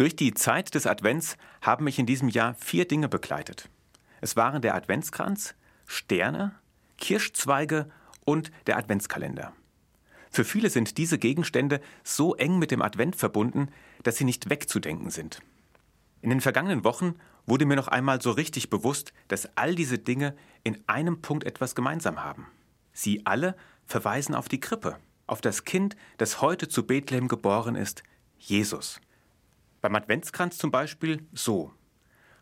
Durch die Zeit des Advents haben mich in diesem Jahr vier Dinge begleitet. Es waren der Adventskranz, Sterne, Kirschzweige und der Adventskalender. Für viele sind diese Gegenstände so eng mit dem Advent verbunden, dass sie nicht wegzudenken sind. In den vergangenen Wochen wurde mir noch einmal so richtig bewusst, dass all diese Dinge in einem Punkt etwas gemeinsam haben. Sie alle verweisen auf die Krippe, auf das Kind, das heute zu Bethlehem geboren ist, Jesus. Beim Adventskranz zum Beispiel so.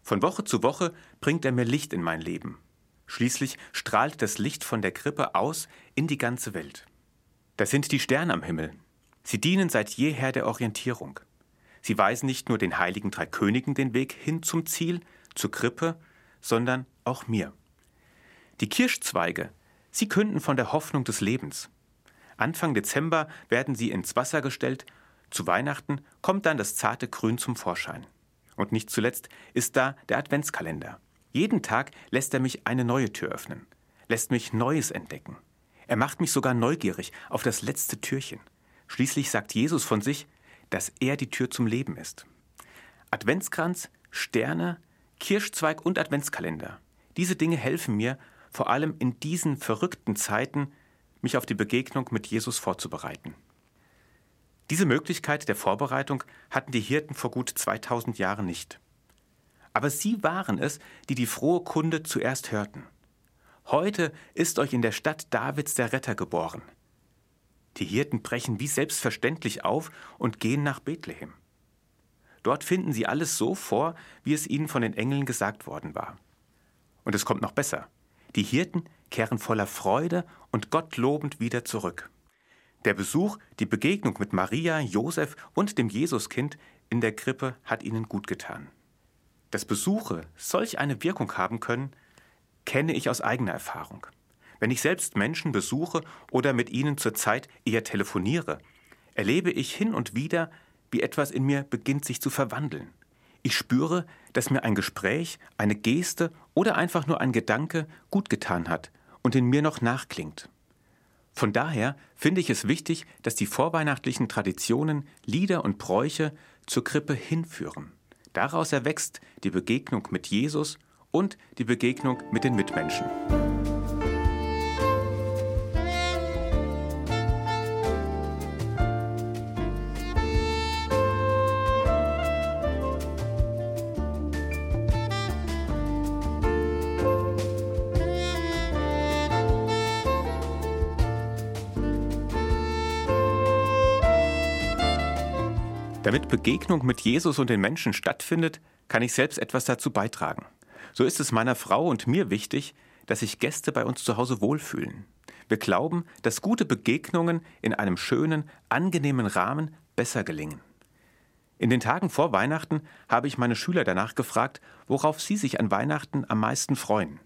Von Woche zu Woche bringt er mir Licht in mein Leben. Schließlich strahlt das Licht von der Krippe aus in die ganze Welt. Das sind die Sterne am Himmel. Sie dienen seit jeher der Orientierung. Sie weisen nicht nur den heiligen drei Königen den Weg hin zum Ziel, zur Krippe, sondern auch mir. Die Kirschzweige, sie künden von der Hoffnung des Lebens. Anfang Dezember werden sie ins Wasser gestellt, zu Weihnachten kommt dann das zarte Grün zum Vorschein. Und nicht zuletzt ist da der Adventskalender. Jeden Tag lässt er mich eine neue Tür öffnen, lässt mich Neues entdecken. Er macht mich sogar neugierig auf das letzte Türchen. Schließlich sagt Jesus von sich, dass er die Tür zum Leben ist. Adventskranz, Sterne, Kirschzweig und Adventskalender. Diese Dinge helfen mir, vor allem in diesen verrückten Zeiten, mich auf die Begegnung mit Jesus vorzubereiten. Diese Möglichkeit der Vorbereitung hatten die Hirten vor gut 2000 Jahren nicht. Aber sie waren es, die die frohe Kunde zuerst hörten. Heute ist euch in der Stadt Davids der Retter geboren. Die Hirten brechen wie selbstverständlich auf und gehen nach Bethlehem. Dort finden sie alles so vor, wie es ihnen von den Engeln gesagt worden war. Und es kommt noch besser. Die Hirten kehren voller Freude und Gott lobend wieder zurück. Der Besuch, die Begegnung mit Maria, Josef und dem Jesuskind in der Krippe hat ihnen gut getan. Dass Besuche solch eine Wirkung haben können, kenne ich aus eigener Erfahrung. Wenn ich selbst Menschen besuche oder mit ihnen zur Zeit eher telefoniere, erlebe ich hin und wieder, wie etwas in mir beginnt sich zu verwandeln. Ich spüre, dass mir ein Gespräch, eine Geste oder einfach nur ein Gedanke gut getan hat und in mir noch nachklingt. Von daher finde ich es wichtig, dass die vorweihnachtlichen Traditionen, Lieder und Bräuche zur Krippe hinführen. Daraus erwächst die Begegnung mit Jesus und die Begegnung mit den Mitmenschen. Damit Begegnung mit Jesus und den Menschen stattfindet, kann ich selbst etwas dazu beitragen. So ist es meiner Frau und mir wichtig, dass sich Gäste bei uns zu Hause wohlfühlen. Wir glauben, dass gute Begegnungen in einem schönen, angenehmen Rahmen besser gelingen. In den Tagen vor Weihnachten habe ich meine Schüler danach gefragt, worauf sie sich an Weihnachten am meisten freuen.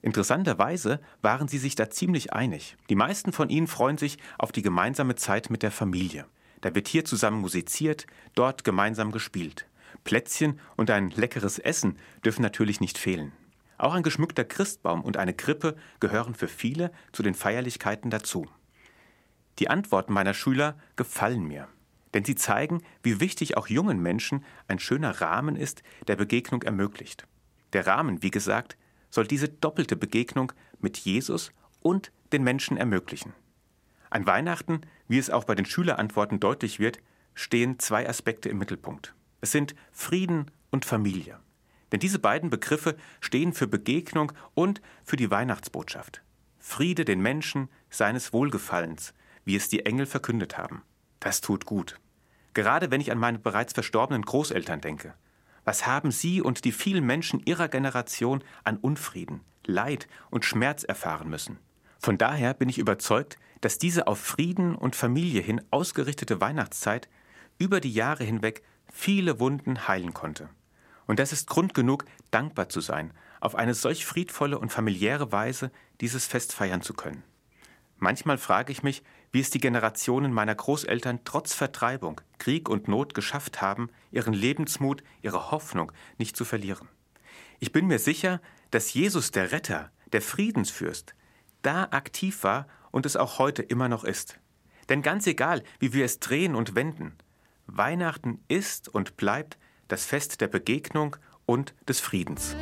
Interessanterweise waren sie sich da ziemlich einig. Die meisten von ihnen freuen sich auf die gemeinsame Zeit mit der Familie. Da wird hier zusammen musiziert, dort gemeinsam gespielt. Plätzchen und ein leckeres Essen dürfen natürlich nicht fehlen. Auch ein geschmückter Christbaum und eine Krippe gehören für viele zu den Feierlichkeiten dazu. Die Antworten meiner Schüler gefallen mir, denn sie zeigen, wie wichtig auch jungen Menschen ein schöner Rahmen ist, der Begegnung ermöglicht. Der Rahmen, wie gesagt, soll diese doppelte Begegnung mit Jesus und den Menschen ermöglichen. An Weihnachten, wie es auch bei den Schülerantworten deutlich wird, stehen zwei Aspekte im Mittelpunkt. Es sind Frieden und Familie. Denn diese beiden Begriffe stehen für Begegnung und für die Weihnachtsbotschaft. Friede den Menschen seines Wohlgefallens, wie es die Engel verkündet haben. Das tut gut. Gerade wenn ich an meine bereits verstorbenen Großeltern denke. Was haben sie und die vielen Menschen ihrer Generation an Unfrieden, Leid und Schmerz erfahren müssen? Von daher bin ich überzeugt, dass diese auf Frieden und Familie hin ausgerichtete Weihnachtszeit über die Jahre hinweg viele Wunden heilen konnte. Und das ist Grund genug, dankbar zu sein, auf eine solch friedvolle und familiäre Weise dieses Fest feiern zu können. Manchmal frage ich mich, wie es die Generationen meiner Großeltern trotz Vertreibung, Krieg und Not geschafft haben, ihren Lebensmut, ihre Hoffnung nicht zu verlieren. Ich bin mir sicher, dass Jesus der Retter, der Friedensfürst, da aktiv war und es auch heute immer noch ist. Denn ganz egal, wie wir es drehen und wenden, Weihnachten ist und bleibt das Fest der Begegnung und des Friedens.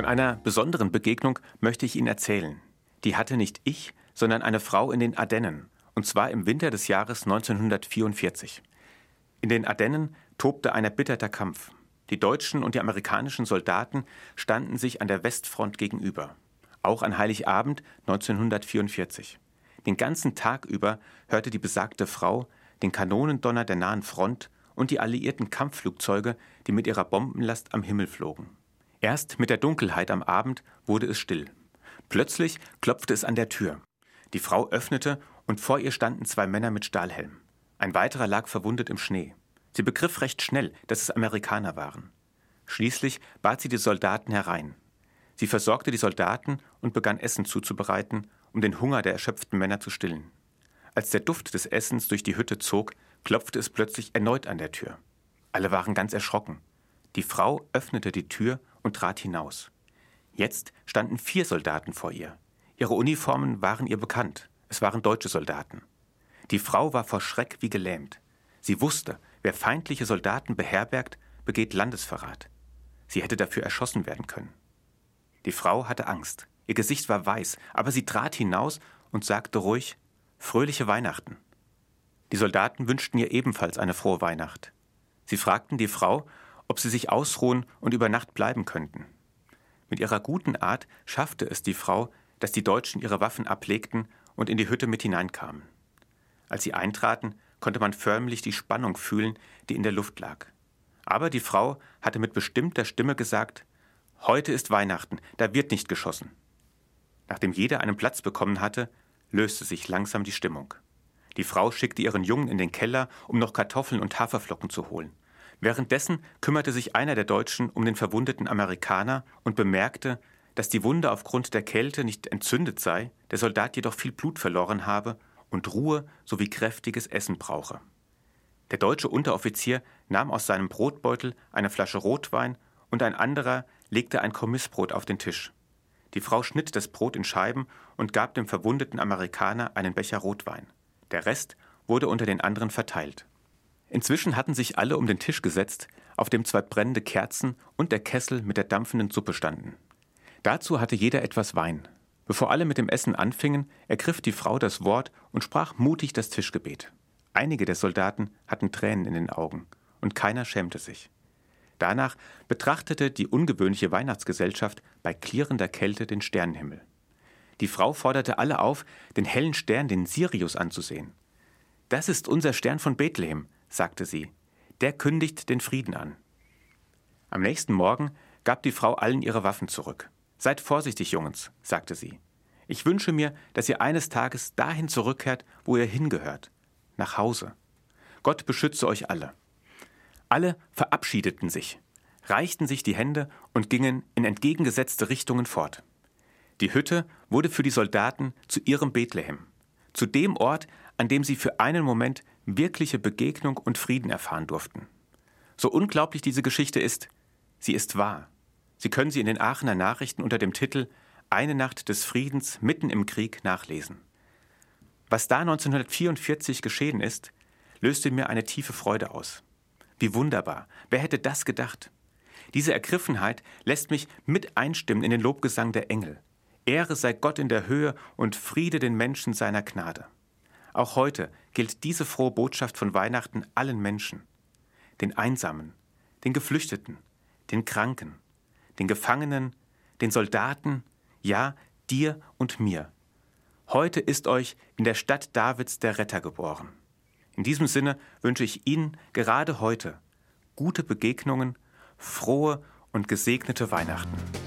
Von einer besonderen Begegnung möchte ich Ihnen erzählen. Die hatte nicht ich, sondern eine Frau in den Ardennen, und zwar im Winter des Jahres 1944. In den Ardennen tobte ein erbitterter Kampf. Die deutschen und die amerikanischen Soldaten standen sich an der Westfront gegenüber. Auch an Heiligabend 1944. Den ganzen Tag über hörte die besagte Frau den Kanonendonner der nahen Front und die alliierten Kampfflugzeuge, die mit ihrer Bombenlast am Himmel flogen. Erst mit der Dunkelheit am Abend wurde es still. Plötzlich klopfte es an der Tür. Die Frau öffnete und vor ihr standen zwei Männer mit Stahlhelm. Ein weiterer lag verwundet im Schnee. Sie begriff recht schnell, dass es Amerikaner waren. Schließlich bat sie die Soldaten herein. Sie versorgte die Soldaten und begann Essen zuzubereiten, um den Hunger der erschöpften Männer zu stillen. Als der Duft des Essens durch die Hütte zog, klopfte es plötzlich erneut an der Tür. Alle waren ganz erschrocken. Die Frau öffnete die Tür und trat hinaus. Jetzt standen vier Soldaten vor ihr. Ihre Uniformen waren ihr bekannt. Es waren deutsche Soldaten. Die Frau war vor Schreck wie gelähmt. Sie wusste, wer feindliche Soldaten beherbergt, begeht Landesverrat. Sie hätte dafür erschossen werden können. Die Frau hatte Angst. Ihr Gesicht war weiß, aber sie trat hinaus und sagte ruhig Fröhliche Weihnachten. Die Soldaten wünschten ihr ebenfalls eine frohe Weihnacht. Sie fragten die Frau, ob sie sich ausruhen und über Nacht bleiben könnten. Mit ihrer guten Art schaffte es die Frau, dass die Deutschen ihre Waffen ablegten und in die Hütte mit hineinkamen. Als sie eintraten, konnte man förmlich die Spannung fühlen, die in der Luft lag. Aber die Frau hatte mit bestimmter Stimme gesagt Heute ist Weihnachten, da wird nicht geschossen. Nachdem jeder einen Platz bekommen hatte, löste sich langsam die Stimmung. Die Frau schickte ihren Jungen in den Keller, um noch Kartoffeln und Haferflocken zu holen. Währenddessen kümmerte sich einer der Deutschen um den verwundeten Amerikaner und bemerkte, dass die Wunde aufgrund der Kälte nicht entzündet sei, der Soldat jedoch viel Blut verloren habe und Ruhe sowie kräftiges Essen brauche. Der deutsche Unteroffizier nahm aus seinem Brotbeutel eine Flasche Rotwein und ein anderer legte ein Kommissbrot auf den Tisch. Die Frau schnitt das Brot in Scheiben und gab dem verwundeten Amerikaner einen Becher Rotwein. Der Rest wurde unter den anderen verteilt. Inzwischen hatten sich alle um den Tisch gesetzt, auf dem zwei brennende Kerzen und der Kessel mit der dampfenden Suppe standen. Dazu hatte jeder etwas Wein. Bevor alle mit dem Essen anfingen, ergriff die Frau das Wort und sprach mutig das Tischgebet. Einige der Soldaten hatten Tränen in den Augen, und keiner schämte sich. Danach betrachtete die ungewöhnliche Weihnachtsgesellschaft bei klirrender Kälte den Sternenhimmel. Die Frau forderte alle auf, den hellen Stern, den Sirius, anzusehen. Das ist unser Stern von Bethlehem, sagte sie, der kündigt den Frieden an. Am nächsten Morgen gab die Frau allen ihre Waffen zurück. Seid vorsichtig, Jungens, sagte sie. Ich wünsche mir, dass ihr eines Tages dahin zurückkehrt, wo ihr hingehört, nach Hause. Gott beschütze euch alle. Alle verabschiedeten sich, reichten sich die Hände und gingen in entgegengesetzte Richtungen fort. Die Hütte wurde für die Soldaten zu ihrem Bethlehem, zu dem Ort, an dem sie für einen Moment wirkliche Begegnung und Frieden erfahren durften. So unglaublich diese Geschichte ist, sie ist wahr. Sie können sie in den Aachener Nachrichten unter dem Titel Eine Nacht des Friedens mitten im Krieg nachlesen. Was da 1944 geschehen ist, löste mir eine tiefe Freude aus. Wie wunderbar, wer hätte das gedacht? Diese Ergriffenheit lässt mich mit einstimmen in den Lobgesang der Engel. Ehre sei Gott in der Höhe und Friede den Menschen seiner Gnade. Auch heute gilt diese frohe Botschaft von Weihnachten allen Menschen, den Einsamen, den Geflüchteten, den Kranken, den Gefangenen, den Soldaten, ja, dir und mir. Heute ist euch in der Stadt Davids der Retter geboren. In diesem Sinne wünsche ich Ihnen gerade heute gute Begegnungen, frohe und gesegnete Weihnachten.